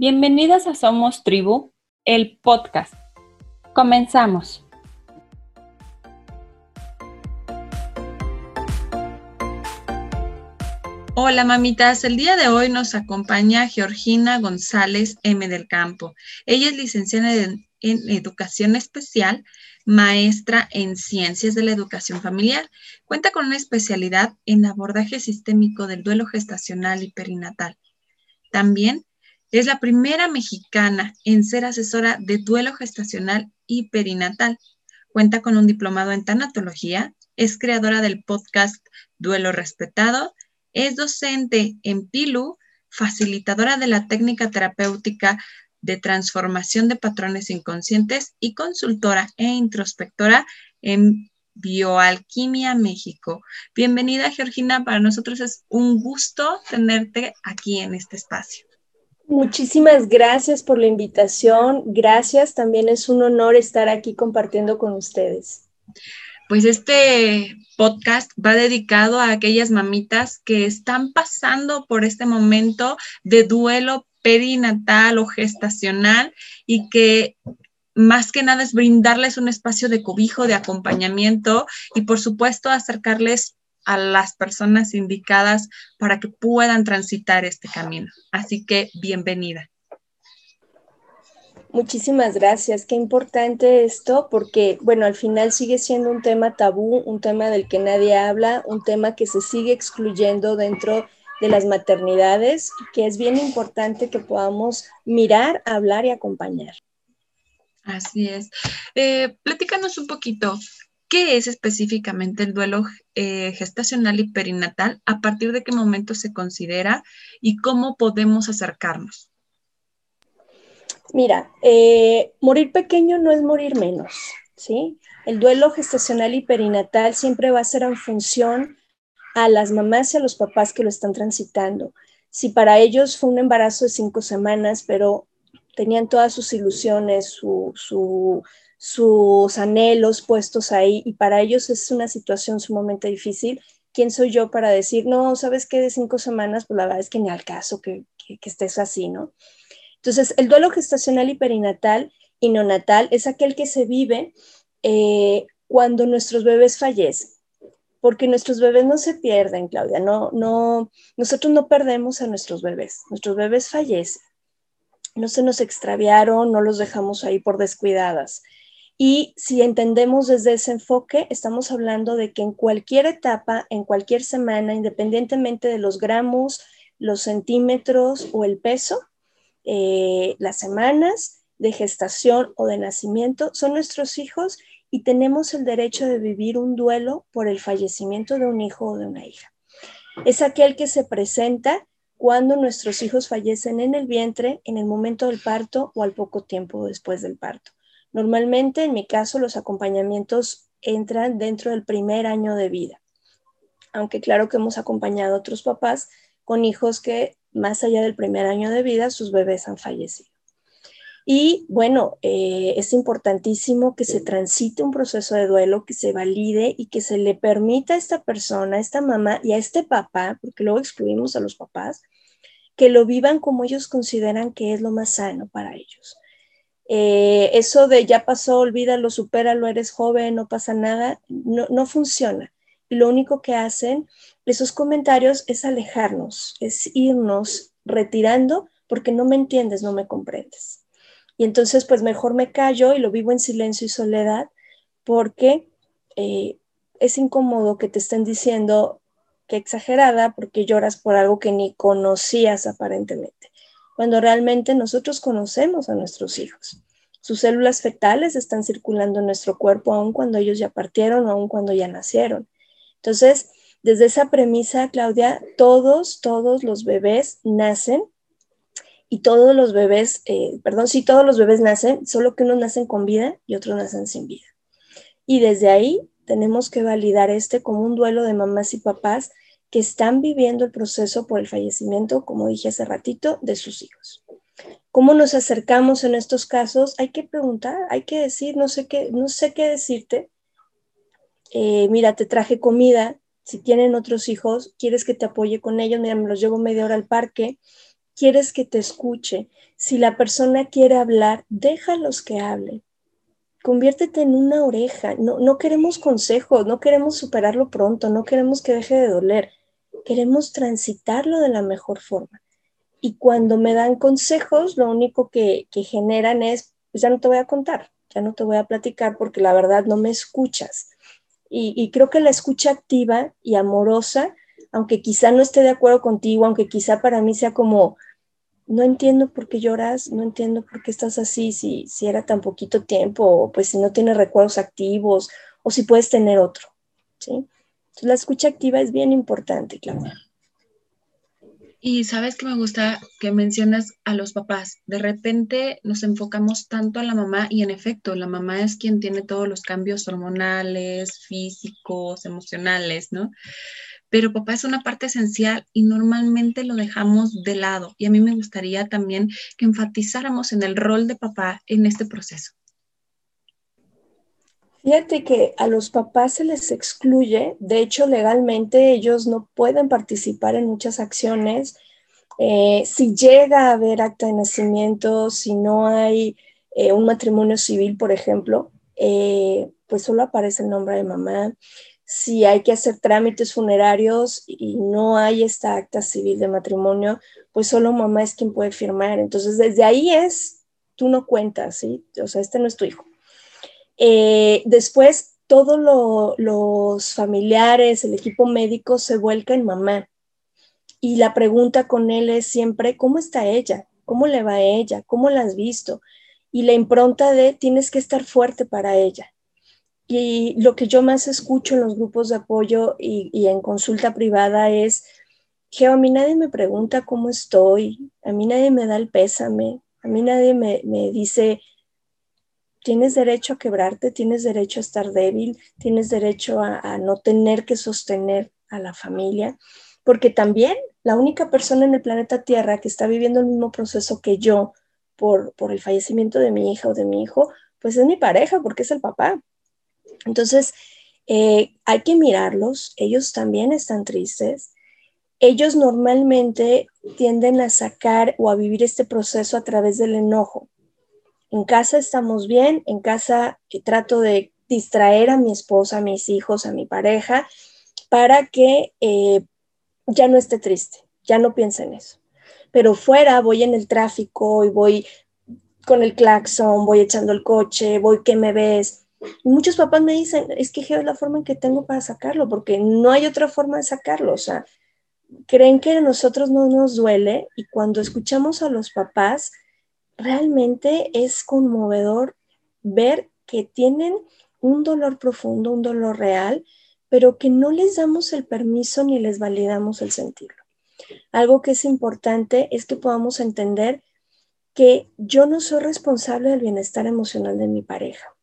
Bienvenidas a Somos Tribu, el podcast. Comenzamos. Hola mamitas, el día de hoy nos acompaña Georgina González M del Campo. Ella es licenciada en, Educación Especial, maestra en Ciencias de la Educación Familiar. Cuenta con una especialidad en abordaje sistémico del duelo gestacional y perinatal. También es la primera mexicana en ser asesora de duelo gestacional y perinatal. Cuenta con un diplomado en tanatología, es creadora del podcast Duelo Respetado, es docente en PILU, facilitadora de la técnica terapéutica de transformación de patrones inconscientes y consultora e introspectora en Bioalquimia México. Bienvenida, Georgina. Para nosotros es un gusto tenerte aquí en este espacio. Muchísimas gracias por la invitación. Gracias, también es un honor estar aquí compartiendo con ustedes. Pues este podcast va dedicado a aquellas mamitas que están pasando por este momento de duelo perinatal o gestacional y que más que nada es brindarles un espacio de cobijo, de acompañamiento y por supuesto acercarles a las personas indicadas para que puedan transitar este camino. Así que bienvenida. Muchísimas gracias. Qué importante esto porque, bueno, al final sigue siendo un tema tabú, un tema del que nadie habla, un tema que se sigue excluyendo dentro de las maternidades, que es bien importante que podamos mirar, hablar y acompañar. Así es. Eh, platícanos un poquito, ¿Qué es específicamente el duelo eh, gestacional y perinatal? ¿A partir de qué momento se considera y cómo podemos acercarnos? Mira, eh, morir pequeño no es morir menos, ¿sí? El duelo gestacional y perinatal siempre va a ser en función a las mamás y a los papás que lo están transitando. Si para ellos fue un embarazo de cinco semanas, pero tenían todas sus ilusiones, su, su sus anhelos puestos ahí y para ellos es una situación sumamente difícil. ¿Quién soy yo para decir, no, sabes que de cinco semanas, pues la verdad es que ni al caso que, estés así, ¿no? Entonces, el duelo gestacional y perinatal y neonatal es aquel que se vive eh, cuando nuestros bebés fallecen, porque nuestros bebés no se pierden, Claudia, no, no, nosotros no perdemos a nuestros bebés, nuestros bebés fallecen, no se nos extraviaron, no los dejamos ahí por descuidadas. Y si entendemos desde ese enfoque, estamos hablando de que en cualquier etapa, en cualquier semana, independientemente de los gramos, los centímetros o el peso, eh, las semanas de gestación o de nacimiento son nuestros hijos y tenemos el derecho de vivir un duelo por el fallecimiento de un hijo o de una hija. Es aquel que se presenta cuando nuestros hijos fallecen en el vientre, en el momento del parto o al poco tiempo después del parto. Normalmente, en mi caso, los acompañamientos entran dentro del primer año de vida, aunque claro que hemos acompañado a otros papás con hijos que más allá del primer año de vida, sus bebés han fallecido. Y bueno, eh, es importantísimo que se transite un proceso de duelo, que se valide y que se le permita a esta persona, a esta mamá y a este papá, porque luego excluimos a los papás, que lo vivan como ellos consideran que es lo más sano para ellos. Eh, eso de ya pasó, olvídalo, supéralo, eres joven, no pasa nada, no, no funciona. Y lo único que hacen esos comentarios es alejarnos, es irnos retirando porque no me entiendes, no me comprendes. Y entonces, pues mejor me callo y lo vivo en silencio y soledad porque eh, es incómodo que te estén diciendo que exagerada porque lloras por algo que ni conocías aparentemente cuando realmente nosotros conocemos a nuestros hijos. Sus células fetales están circulando en nuestro cuerpo aun cuando ellos ya partieron aun cuando ya nacieron. Entonces, desde esa premisa, Claudia, todos, todos los bebés nacen y todos los bebés, eh, perdón, sí, todos los bebés nacen, solo que unos nacen con vida y otros nacen sin vida. Y desde ahí tenemos que validar este como un duelo de mamás y papás que están viviendo el proceso por el fallecimiento, como dije hace ratito, de sus hijos. ¿Cómo nos acercamos en estos casos? Hay que preguntar, hay que decir, no sé qué, no sé qué decirte. Eh, mira, te traje comida, si tienen otros hijos, quieres que te apoye con ellos, mira, me los llevo media hora al parque, quieres que te escuche. Si la persona quiere hablar, déjalos que hablen. Conviértete en una oreja. No, no queremos consejos, no queremos superarlo pronto, no queremos que deje de doler. Queremos transitarlo de la mejor forma. Y cuando me dan consejos, lo único que, generan es, pues ya no te voy a contar, ya no te voy a platicar porque la verdad no me escuchas. Y, y creo que la escucha activa y amorosa, aunque quizá no esté de acuerdo contigo, aunque quizá para mí sea como, no entiendo por qué lloras, no entiendo por qué estás así, si, si era tan poquito tiempo, o pues si no tienes recuerdos activos, o si puedes tener otro, ¿sí? Entonces, la escucha activa es bien importante, Claudia. Y sabes que me gusta que mencionas a los papás. De repente nos enfocamos tanto a la mamá y en efecto, la mamá es quien tiene todos los cambios hormonales, físicos, emocionales, ¿no? pero papá es una parte esencial y normalmente lo dejamos de lado. Y a mí me gustaría también que enfatizáramos en el rol de papá en este proceso. Fíjate que a los papás se les excluye, de hecho legalmente ellos no pueden participar en muchas acciones. Eh, si llega a haber acta de nacimiento, si no hay eh, un matrimonio civil, por ejemplo, eh, pues solo aparece el nombre de mamá si hay que hacer trámites funerarios y no hay esta acta civil de matrimonio, pues solo mamá es quien puede firmar. Entonces, desde ahí es, tú no cuentas, ¿sí? O sea, este no es tu hijo. Eh, después, todos los familiares, el equipo médico se vuelca en mamá. Y la pregunta con él es siempre, ¿cómo está ella? ¿Cómo le va a ella? ¿Cómo la has visto? Y la impronta de tienes que estar fuerte para ella y lo que yo más escucho en los grupos de apoyo y, en consulta privada es, que a mí nadie me pregunta cómo estoy, a mí nadie me da el pésame, a mí nadie me, dice, tienes derecho a quebrarte, tienes derecho a estar débil, tienes derecho a, no tener que sostener a la familia, porque también la única persona en el planeta Tierra que está viviendo el mismo proceso que yo por, por el fallecimiento de mi hija o de mi hijo, pues es mi pareja, porque es el papá. Entonces, eh, hay que mirarlos, ellos también están tristes. Ellos normalmente tienden a sacar o a vivir este proceso a través del enojo. En casa estamos bien, en casa eh, trato de distraer a mi esposa, a mis hijos, a mi pareja, para que eh, ya no esté triste, ya no piense en eso. Pero fuera voy en el tráfico y voy con el claxon, voy echando el coche, voy que me ves, muchos papás me dicen, es que es la forma en que tengo para sacarlo, porque no hay otra forma de sacarlo. O sea, creen que a nosotros no nos duele y cuando escuchamos a los papás, realmente es conmovedor ver que tienen un dolor profundo, un dolor real, pero que no les damos el permiso ni les validamos el sentirlo. Algo que es importante es que podamos entender que yo no soy responsable del bienestar emocional de mi pareja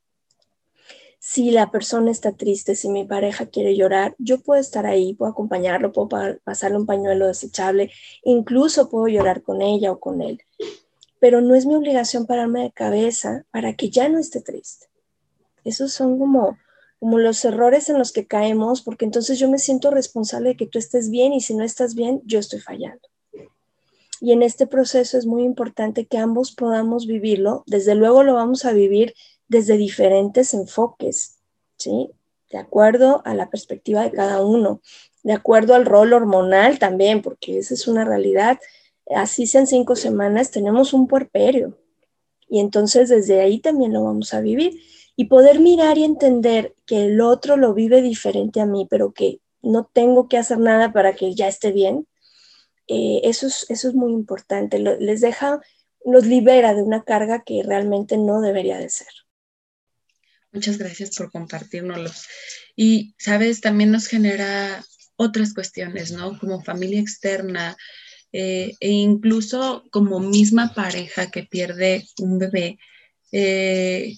si la persona está triste, si mi pareja quiere llorar, yo puedo estar ahí, puedo acompañarlo, puedo pasarle un pañuelo desechable, incluso puedo llorar con ella o con él. Pero no es mi obligación pararme de cabeza para que ya no esté triste. Esos son como, como los errores en los que caemos, porque entonces yo me siento responsable de que tú estés bien y si no estás bien, yo estoy fallando. Y en este proceso es muy importante que ambos podamos vivirlo. Desde luego lo vamos a vivir desde diferentes enfoques, ¿sí? De acuerdo a la perspectiva de cada uno, de acuerdo al rol hormonal también, porque esa es una realidad. Así sean cinco semanas, tenemos un puerperio. Y entonces desde ahí también lo vamos a vivir. Y poder mirar y entender que el otro lo vive diferente a mí, pero que no tengo que hacer nada para que ya esté bien, eh, eso, es, eso es muy importante. les deja, los libera de una carga que realmente no debería de ser. Muchas gracias por compartirnoslos. Y, sabes, también nos genera otras cuestiones, ¿no? Como familia externa eh, e incluso como misma pareja que pierde un bebé, eh,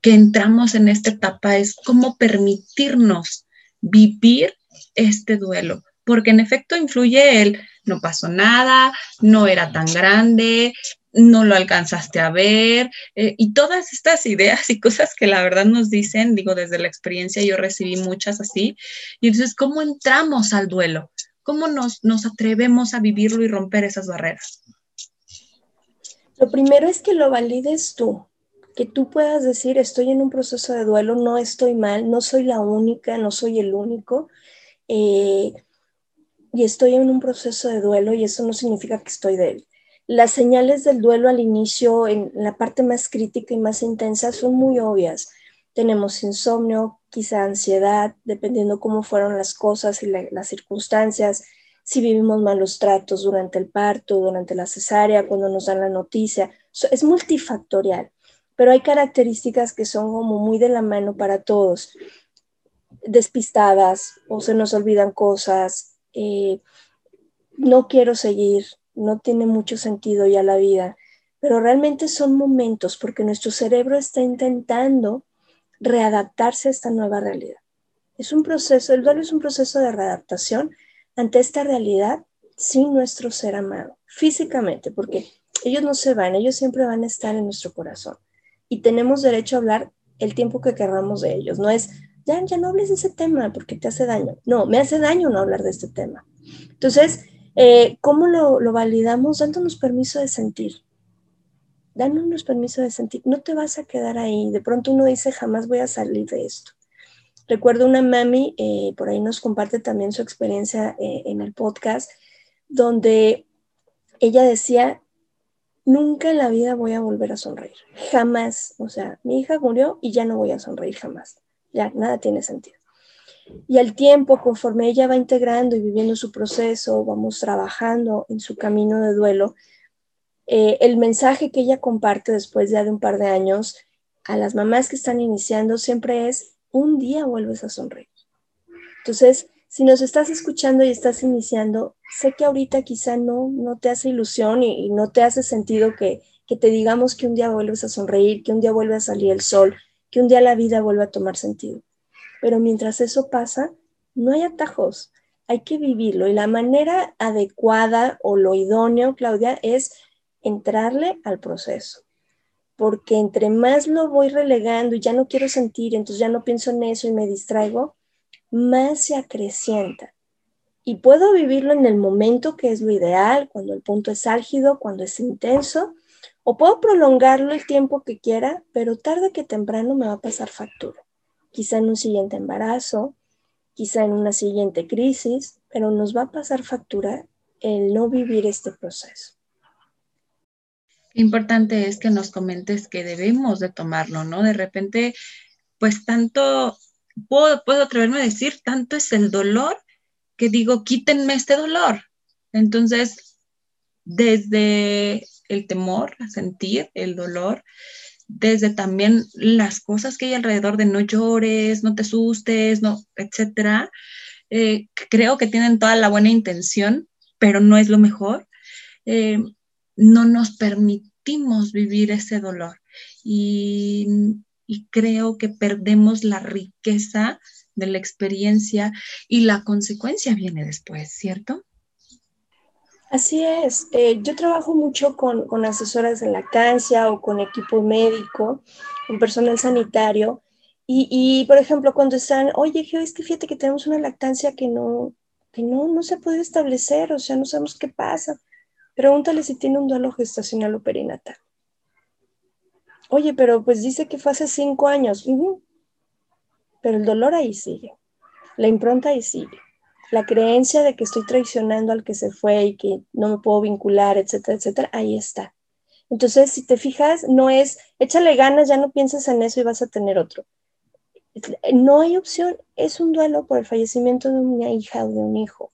que entramos en esta etapa es cómo permitirnos vivir este duelo, porque en efecto influye el no pasó nada, no era tan grande, no lo alcanzaste a ver, eh, y todas estas ideas y cosas que la verdad nos dicen, digo, desde la experiencia yo recibí muchas así, y entonces, ¿cómo entramos al duelo? ¿Cómo nos, nos atrevemos a vivirlo y romper esas barreras? Lo primero es que lo valides tú, que tú puedas decir, estoy en un proceso de duelo, no estoy mal, no soy la única, no soy el único, eh, y estoy en un proceso de duelo y eso no significa que estoy de él. Las señales del duelo al inicio, en la parte más crítica y más intensa, son muy obvias. Tenemos insomnio, quizá ansiedad, dependiendo cómo fueron las cosas y las circunstancias, si vivimos malos tratos durante el parto, durante la cesárea, cuando nos dan la noticia. Es multifactorial pero hay características que son como muy de la mano para todos. Despistadas o se nos olvidan cosas, eh, no quiero seguir, no tiene mucho sentido ya la vida, pero realmente son momentos porque nuestro cerebro está intentando readaptarse a esta nueva realidad. Es un proceso, el duelo es un proceso de readaptación ante esta realidad sin nuestro ser amado, físicamente, porque ellos no se van, ellos siempre van a estar en nuestro corazón y tenemos derecho a hablar el tiempo que querramos de ellos. No es, ya, ya no hables de ese tema porque te hace daño. No, me hace daño no hablar de este tema. Entonces, eh, ¿cómo lo, lo, validamos? Dándonos permiso de sentir. Dándonos permiso de sentir. No te vas a quedar ahí. De pronto uno dice, jamás voy a salir de esto. Recuerdo una mami, eh, por ahí nos comparte también su experiencia eh, en el podcast, donde ella decía, nunca en la vida voy a volver a sonreír. Jamás. O sea, mi hija murió y ya no voy a sonreír jamás. Ya, nada tiene sentido. Y al tiempo, conforme ella va integrando y viviendo su proceso, vamos trabajando en su camino de duelo, eh, el mensaje que ella comparte después ya de un par de años a las mamás que están iniciando siempre es, un día vuelves a sonreír. Entonces, si nos estás escuchando y estás iniciando, sé que ahorita quizá no, no te hace ilusión y, no te hace sentido que, que, te digamos que un día vuelves a sonreír, que un día vuelve a salir el sol, que un día la vida vuelve a tomar sentido. Pero mientras eso pasa, no hay atajos, hay que vivirlo. Y la manera adecuada o lo idóneo, Claudia, es entrarle al proceso. Porque entre más lo voy relegando y ya no quiero sentir, entonces ya no pienso en eso y me distraigo, más se acrecienta. Y puedo vivirlo en el momento que es lo ideal, cuando el punto es álgido, cuando es intenso, o puedo prolongarlo el tiempo que quiera, pero tarde que temprano me va a pasar factura. Quizá en un siguiente embarazo, quizá en una siguiente crisis, pero nos va a pasar factura el no vivir este proceso. Importante es que nos comentes que debemos de tomarlo, ¿no? De repente, pues tanto puedo, atreverme a decir, tanto es el dolor que digo, quítenme este dolor. Entonces, desde el temor a sentir el dolor, desde también las cosas que hay alrededor de no llores, no te asustes, no, etcétera, eh, creo que tienen toda la buena intención, pero no es lo mejor. Eh, no nos permitimos vivir ese dolor. Y y creo que perdemos la riqueza de la experiencia y la consecuencia viene después, ¿cierto? Así es. Eh, yo trabajo mucho con, con, asesoras de lactancia o con equipo médico, con personal sanitario. Y, y, por ejemplo, cuando están, oye, Geo, es que fíjate que tenemos una lactancia que no, que no, no se puede establecer, o sea, no sabemos qué pasa. Pregúntale si tiene un duelo gestacional o perinatal. Oye, pero pues dice que fue hace cinco años. Pero el dolor ahí sigue. La impronta ahí sigue. La creencia de que estoy traicionando al que se fue y que no me puedo vincular, etcétera, etcétera, ahí está. Entonces, si te fijas, no es, échale ganas, ya no pienses en eso y vas a tener otro. No hay opción, es un duelo por el fallecimiento de una hija o de un hijo.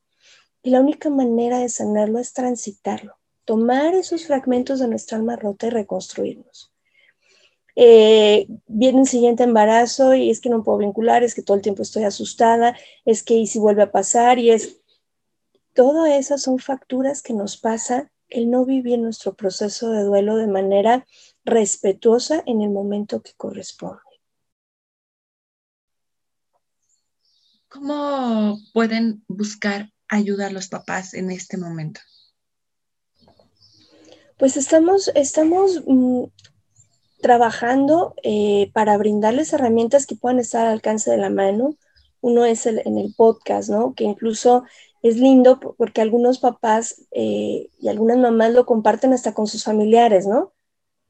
Y la única manera de sanarlo es transitarlo, tomar esos fragmentos de nuestra alma rota y reconstruirnos eh, viene un siguiente embarazo y es que no puedo vincular, es que todo el tiempo estoy asustada, es que y si vuelve a pasar y es... Todo esas son facturas que nos pasa el no vivir nuestro proceso de duelo de manera respetuosa en el momento que corresponde. ¿Cómo pueden buscar ayuda a los papás en este momento? Pues estamos, estamos mm, trabajando eh, para brindarles herramientas que puedan estar al alcance de la mano. Uno es el, en el podcast, ¿no? Que incluso es lindo porque algunos papás eh, y algunas mamás lo comparten hasta con sus familiares, ¿no?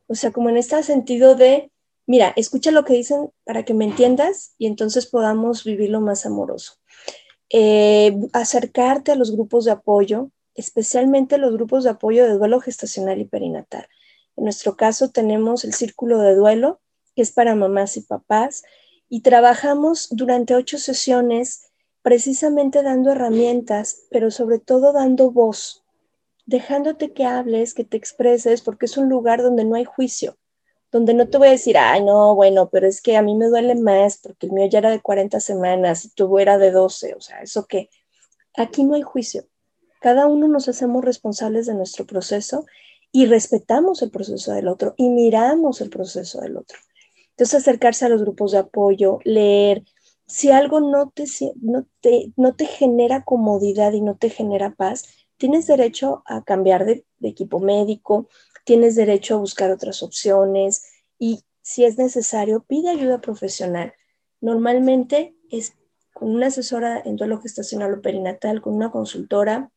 O sea, como en este sentido de, mira, escucha lo que dicen para que me entiendas y entonces podamos vivirlo más amoroso. Eh, acercarte a los grupos de apoyo, especialmente los grupos de apoyo de duelo gestacional y perinatal. En nuestro caso tenemos el círculo de duelo, que es para mamás y papás, y trabajamos durante ocho sesiones precisamente dando herramientas, pero sobre todo dando voz, dejándote que hables, que te expreses, porque es un lugar donde no hay juicio, donde no te voy a decir, ay, no, bueno, pero es que a mí me duele más porque el mío ya era de 40 semanas y tu era de 12, o sea, eso que aquí no hay juicio. Cada uno nos hacemos responsables de nuestro proceso y respetamos el proceso del otro y miramos el proceso del otro. Entonces, acercarse a los grupos de apoyo, leer, si algo no te, no, te, no te genera comodidad y no te genera paz, tienes derecho a cambiar de, equipo médico, tienes derecho a buscar otras opciones y si es necesario, pide ayuda profesional. Normalmente es con una asesora en duelo gestacional o perinatal, con una consultora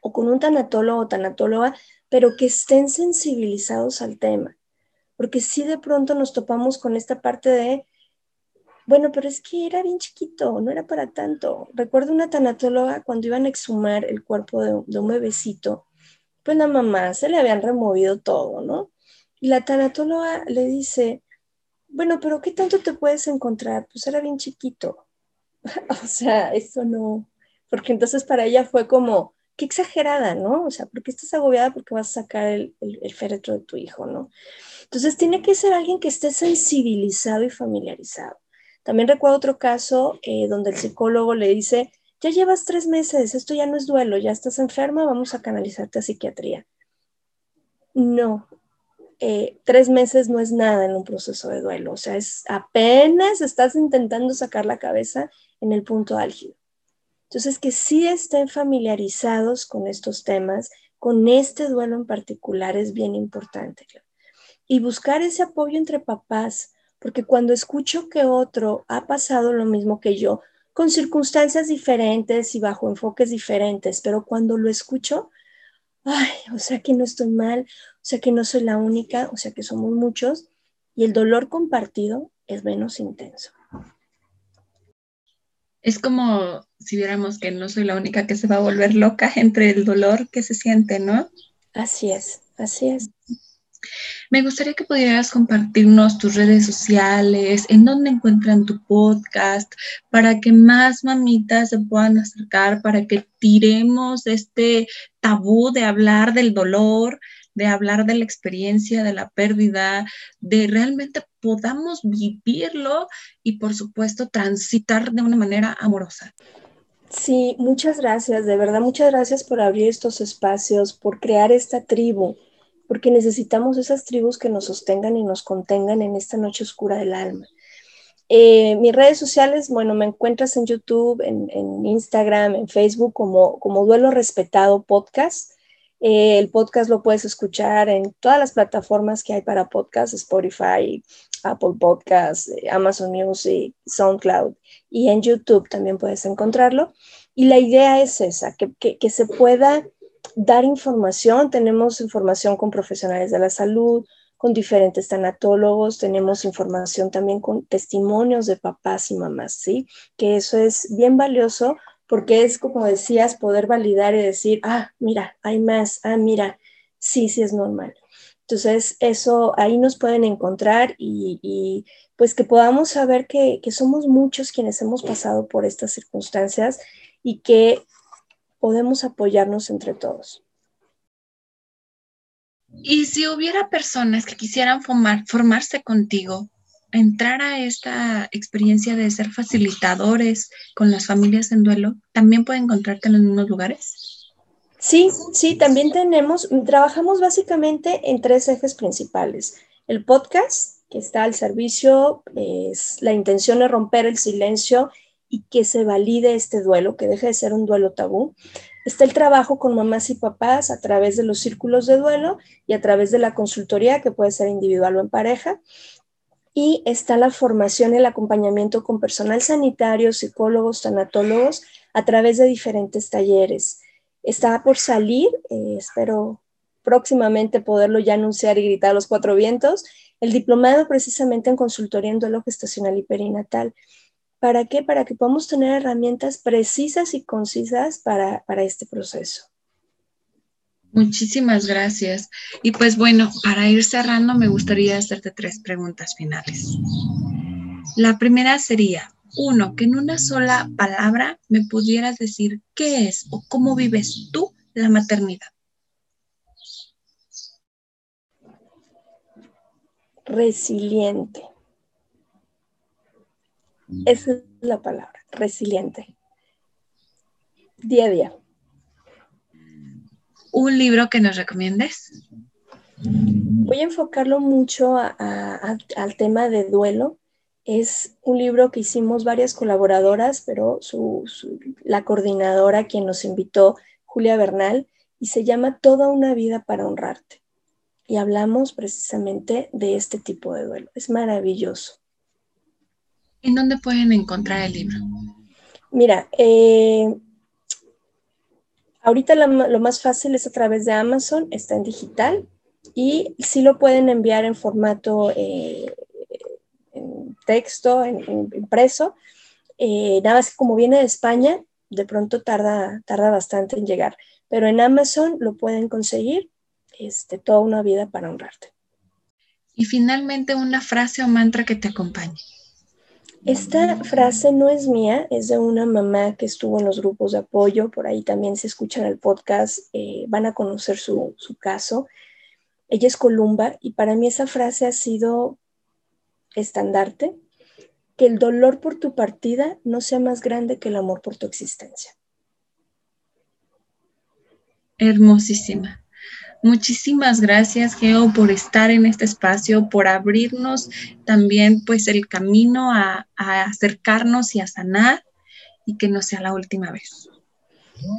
o con un tanatólogo o tanatóloga, pero que estén sensibilizados al tema. Porque si de pronto nos topamos con esta parte de bueno, pero es que era bien chiquito, no era para tanto. Recuerdo una tanatóloga cuando iban a exhumar el cuerpo de, un bebecito, pues la mamá se le habían removido todo, ¿no? Y la tanatóloga le dice, bueno, pero ¿qué tanto te puedes encontrar? Pues era bien chiquito. o sea, eso no, porque entonces para ella fue como, qué exagerada, ¿no? O sea, ¿por qué estás agobiada porque vas a sacar el, el féretro de tu hijo, ¿no? Entonces tiene que ser alguien que esté sensibilizado y familiarizado. También recuerdo otro caso eh, donde el psicólogo le dice, ya llevas tres meses, esto ya no es duelo, ya estás enferma, vamos a canalizarte a psiquiatría. No, eh, tres meses no es nada en un proceso de duelo, o sea, es apenas estás intentando sacar la cabeza en el punto álgido. Entonces, que sí estén familiarizados con estos temas, con este duelo en particular es bien importante. Y buscar ese apoyo entre papás, porque cuando escucho que otro ha pasado lo mismo que yo, con circunstancias diferentes y bajo enfoques diferentes, pero cuando lo escucho, ay, o sea que no estoy mal, o sea que no soy la única, o sea que somos muchos, y el dolor compartido es menos intenso. Es como si viéramos que no soy la única que se va a volver loca entre el dolor que se siente, ¿no? Así es, así es. Me gustaría que pudieras compartirnos tus redes sociales, en dónde encuentran tu podcast, para que más mamitas se puedan acercar, para que tiremos este tabú de hablar del dolor, de hablar de la experiencia, de la pérdida, de realmente podamos vivirlo y por supuesto transitar de una manera amorosa. Sí, muchas gracias, de verdad, muchas gracias por abrir estos espacios, por crear esta tribu porque necesitamos esas tribus que nos sostengan y nos contengan en esta noche oscura del alma. Eh, mis redes sociales, bueno, me encuentras en YouTube, en, Instagram, en Facebook como, como Duelo Respetado Podcast. Eh, el podcast lo puedes escuchar en todas las plataformas que hay para podcast, Spotify, Apple Podcasts, eh, Amazon Music, SoundCloud y en YouTube también puedes encontrarlo. Y la idea es esa, que, que se pueda dar información, tenemos información con profesionales de la salud, con diferentes tanatólogos, tenemos información también con testimonios de papás y mamás, ¿sí? Que eso es bien valioso porque es, como decías, poder validar y decir, ah, mira, hay más, ah, mira, sí, sí es normal. Entonces, eso ahí nos pueden encontrar y, pues que podamos saber que, que somos muchos quienes hemos pasado por estas circunstancias y que podemos apoyarnos entre todos. Y si hubiera personas que quisieran formar, formarse contigo, entrar a esta experiencia de ser facilitadores con las familias en duelo, ¿también pueden encontrarte en los mismos lugares? Sí, sí, también tenemos, trabajamos básicamente en tres ejes principales. El podcast, que está al servicio, es la intención de romper el silencio y que se valide este duelo, que deje de ser un duelo tabú. Está el trabajo con mamás y papás a través de los círculos de duelo y a través de la consultoría, que puede ser individual o en pareja. Y está la formación y el acompañamiento con personal sanitario, psicólogos, tanatólogos, a través de diferentes talleres. Está por salir, eh, espero próximamente poderlo ya anunciar y gritar a los cuatro vientos, el diplomado precisamente en consultoría en duelo gestacional y perinatal. ¿Para qué? Para que podamos tener herramientas precisas y concisas para, para este proceso. Muchísimas gracias. Y pues bueno, para ir cerrando, me gustaría hacerte tres preguntas finales. La primera sería, uno, que en una sola palabra me pudieras decir qué es o cómo vives tú la maternidad. Resiliente. Esa es la palabra, resiliente. Día a día. ¿Un libro que nos recomiendes? Voy a enfocarlo mucho al tema de duelo. Es un libro que hicimos varias colaboradoras, pero la coordinadora quien nos invitó, Julia Bernal, y se llama Toda una vida para honrarte. Y hablamos precisamente de este tipo de duelo. Es maravilloso. ¿En dónde pueden encontrar el libro? Mira, eh, ahorita lo más fácil es a través de Amazon, está en digital y sí lo pueden enviar en formato eh, en texto, en, impreso. Eh, nada más que como viene de España, de pronto tarda, tarda bastante en llegar, pero en Amazon lo pueden conseguir este, toda una vida para honrarte. Y finalmente una frase o mantra que te acompañe. Esta frase no es mía, es de una mamá que estuvo en los grupos de apoyo, por ahí también se escuchan el podcast, eh, van a conocer su, su caso. Ella es Columba y para mí esa frase ha sido estandarte, que el dolor por tu partida no sea más grande que el amor por tu existencia. Hermosísima. Muchísimas gracias, Geo, por estar en este espacio, por abrirnos también pues el camino a, acercarnos y a sanar y que no sea la última vez.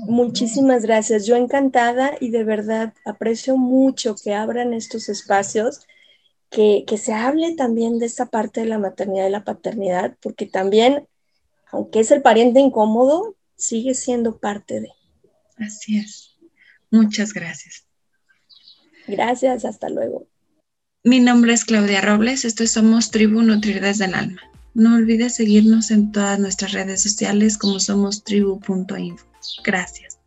Muchísimas gracias. Yo encantada y de verdad aprecio mucho que abran estos espacios, que, que, se hable también de esta parte de la maternidad y la paternidad, porque también, aunque es el pariente incómodo, sigue siendo parte de. Así es. Muchas gracias. Gracias, hasta luego. Mi nombre es Claudia Robles, esto Somos Tribu Nutrir desde el Alma. No olvides seguirnos en todas nuestras redes sociales como somos tribu.info. Gracias.